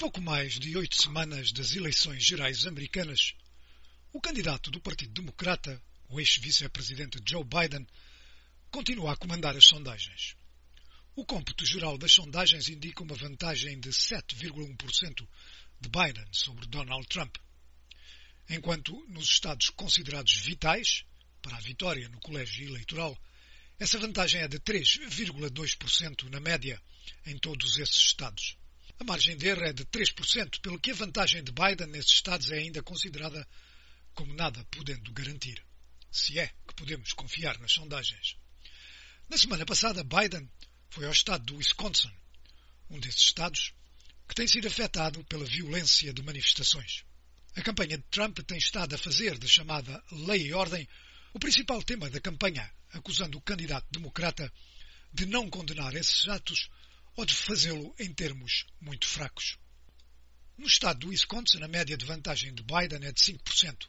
pouco mais de oito semanas das eleições gerais americanas, o candidato do Partido Democrata, o ex-vice-presidente Joe Biden, continua a comandar as sondagens. O cômputo geral das sondagens indica uma vantagem de 7,1% de Biden sobre Donald Trump, enquanto nos estados considerados vitais para a vitória no colégio eleitoral, essa vantagem é de 3,2% na média em todos esses estados. A margem de erro é de 3%, pelo que a vantagem de Biden nesses estados é ainda considerada como nada podendo garantir, se é que podemos confiar nas sondagens. Na semana passada, Biden foi ao estado do Wisconsin, um desses estados que tem sido afetado pela violência de manifestações. A campanha de Trump tem estado a fazer da chamada lei e ordem o principal tema da campanha, acusando o candidato democrata de não condenar esses atos ou de fazê-lo em termos muito fracos. No estado do Wisconsin, a média de vantagem de Biden é de 5%,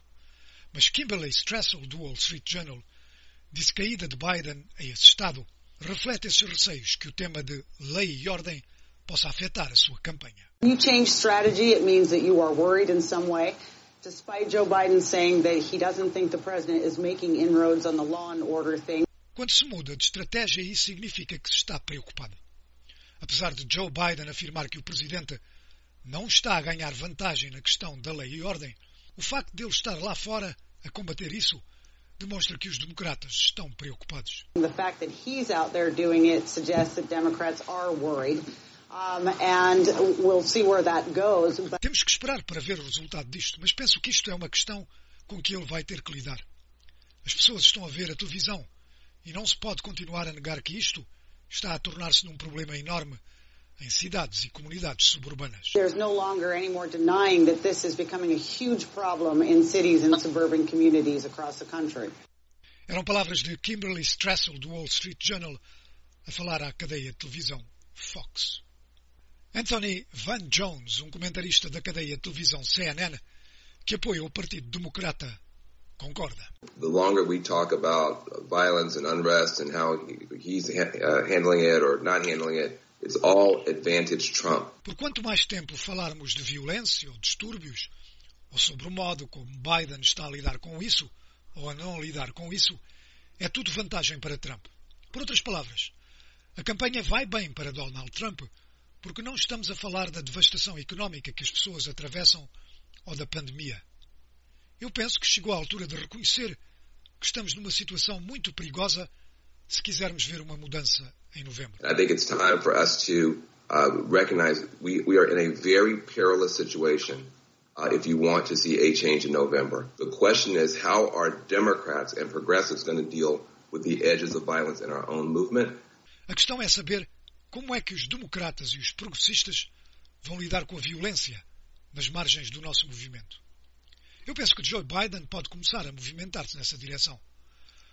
mas Kimberly Strassel, do Wall Street Journal, disse que a ida de Biden a esse estado reflete esses receios que o tema de lei e ordem possa afetar a sua campanha. You change strategy, it means that you are worried in some way. Despite Joe Biden saying that he doesn't think the president is making inroads on the law and order thing. Quando se muda de estratégia, isso significa que se está preocupado. Apesar de Joe Biden afirmar que o presidente não está a ganhar vantagem na questão da lei e ordem, o facto de ele estar lá fora a combater isso demonstra que os democratas estão preocupados. The fact that he's out there doing it suggests that Democrats are worried. And we'll see where that goes. But... Temos que esperar para ver o resultado disto, mas penso que isto é uma questão com que ele vai ter que lidar. As pessoas estão a ver a televisão e não se pode continuar a negar que isto está a tornar-se num problema enorme em cidades e comunidades suburbanas. There's no longer any more denying that this is becoming a huge problem in cities and suburban communities across the country. Eram palavras de Kimberly Strassel do Wall Street Journal a falar à cadeia de televisão Fox. Anthony Van Jones, um comentarista da cadeia de televisão CNN, que apoia o Partido Democrata, concorda. The longer we talk about violence and unrest and how he's uh, handling it or not handling it, it's all advantage Trump. Por quanto mais tempo falarmos de violência ou distúrbios, ou sobre o modo como Biden está a lidar com isso, ou a não lidar com isso, é tudo vantagem para Trump. Por outras palavras, a campanha vai bem para Donald Trump porque não estamos a falar da devastação económica que as pessoas atravessam ou da pandemia. Eu penso que chegou a altura de reconhecer que estamos numa situação muito perigosa se quisermos ver uma mudança em novembro. I think it's time for us to uh, recognize we, we are in a very perilous situation uh, if you want to see a change in November. The question is how are Democrats and progressives going to deal with the edges of violence in our own movement? A questão é saber como é que os democratas e os progressistas vão lidar com a violência nas margens do nosso movimento? Eu penso que Joe Biden pode começar a movimentar-se nessa direção.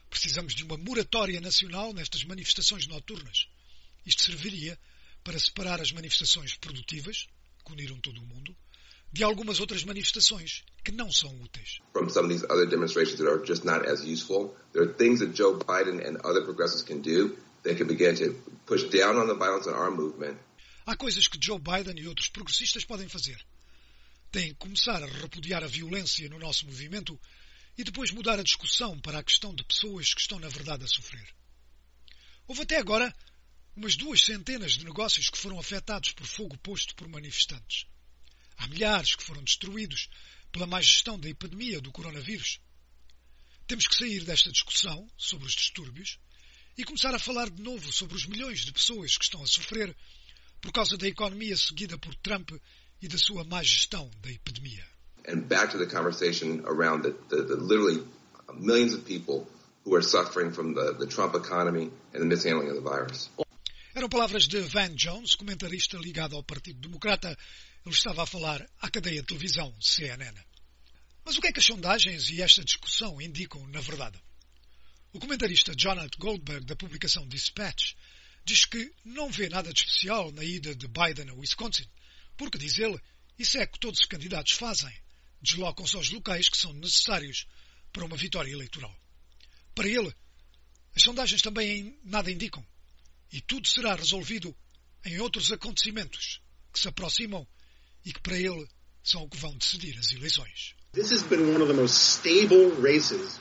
Precisamos de uma moratória nacional nestas manifestações noturnas. Isto serviria para separar as manifestações produtivas, que uniram todo o mundo, de algumas outras manifestações que não são úteis. From some of these other demonstrations that are just not as useful, there are things that Joe Biden and other progressives can do that can begin to push down on the violence in our movement. Há coisas que Joe Biden e outros progressistas podem fazer. Têm que começar a repudiar a violência no nosso movimento e depois mudar a discussão para a questão de pessoas que estão na verdade a sofrer. Houve até agora umas duas centenas de negócios que foram afetados por fogo posto por manifestantes. Há milhares que foram destruídos pela má gestão da epidemia do coronavírus. Temos que sair desta discussão sobre os distúrbios e começar a falar de novo sobre os milhões de pessoas que estão a sofrer por causa da economia seguida por Trump e da sua má gestão da epidemia. And back to the conversation around the, the, the literally millions of people who are suffering from the, the Trump economy and the mishandling of the virus. Eram palavras de Van Jones, comentarista ligado ao Partido Democrata. Ele estava a falar à cadeia de televisão CNN. Mas o que é que as sondagens e esta discussão indicam na verdade? O comentarista Jonathan Goldberg, da publicação Dispatch, diz que não vê nada de especial na ida de Biden a Wisconsin, porque, diz ele, isso é que todos os candidatos fazem. Deslocam-se aos locais que são necessários para uma vitória eleitoral. Para ele, as sondagens também nada indicam. E tudo será resolvido em outros acontecimentos que se aproximam e que para ele são o que vão decidir as eleições. This has been one of the most stable races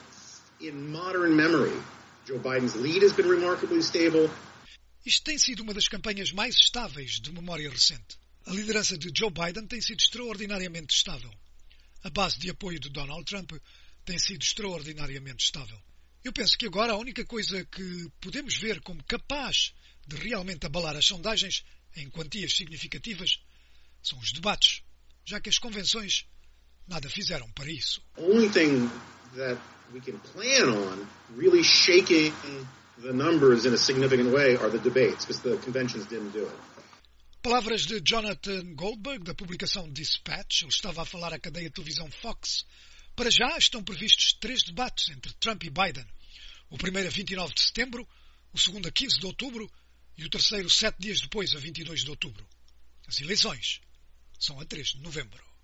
in modern memory. Joe Biden's lead has been remarkably stable. Isto tem sido uma das campanhas mais estáveis de memória recente. A liderança de Joe Biden tem sido extraordinariamente estável. A base de apoio de Donald Trump tem sido extraordinariamente estável. Eu penso que agora a única coisa que podemos ver como capaz de realmente abalar as sondagens em quantias significativas são os debates, já que as convenções nada fizeram para isso. Really shaking the numbers in a significant way are the debates, the conventions didn't do it. Palavras de Jonathan Goldberg, da publicação Dispatch. Ele estava a falar à cadeia de televisão Fox. Para já estão previstos três debates entre Trump e Biden. O primeiro a 29 de setembro, o segundo a 15 de outubro e o terceiro sete dias depois, a 22 de outubro. As eleições são a 3 de novembro.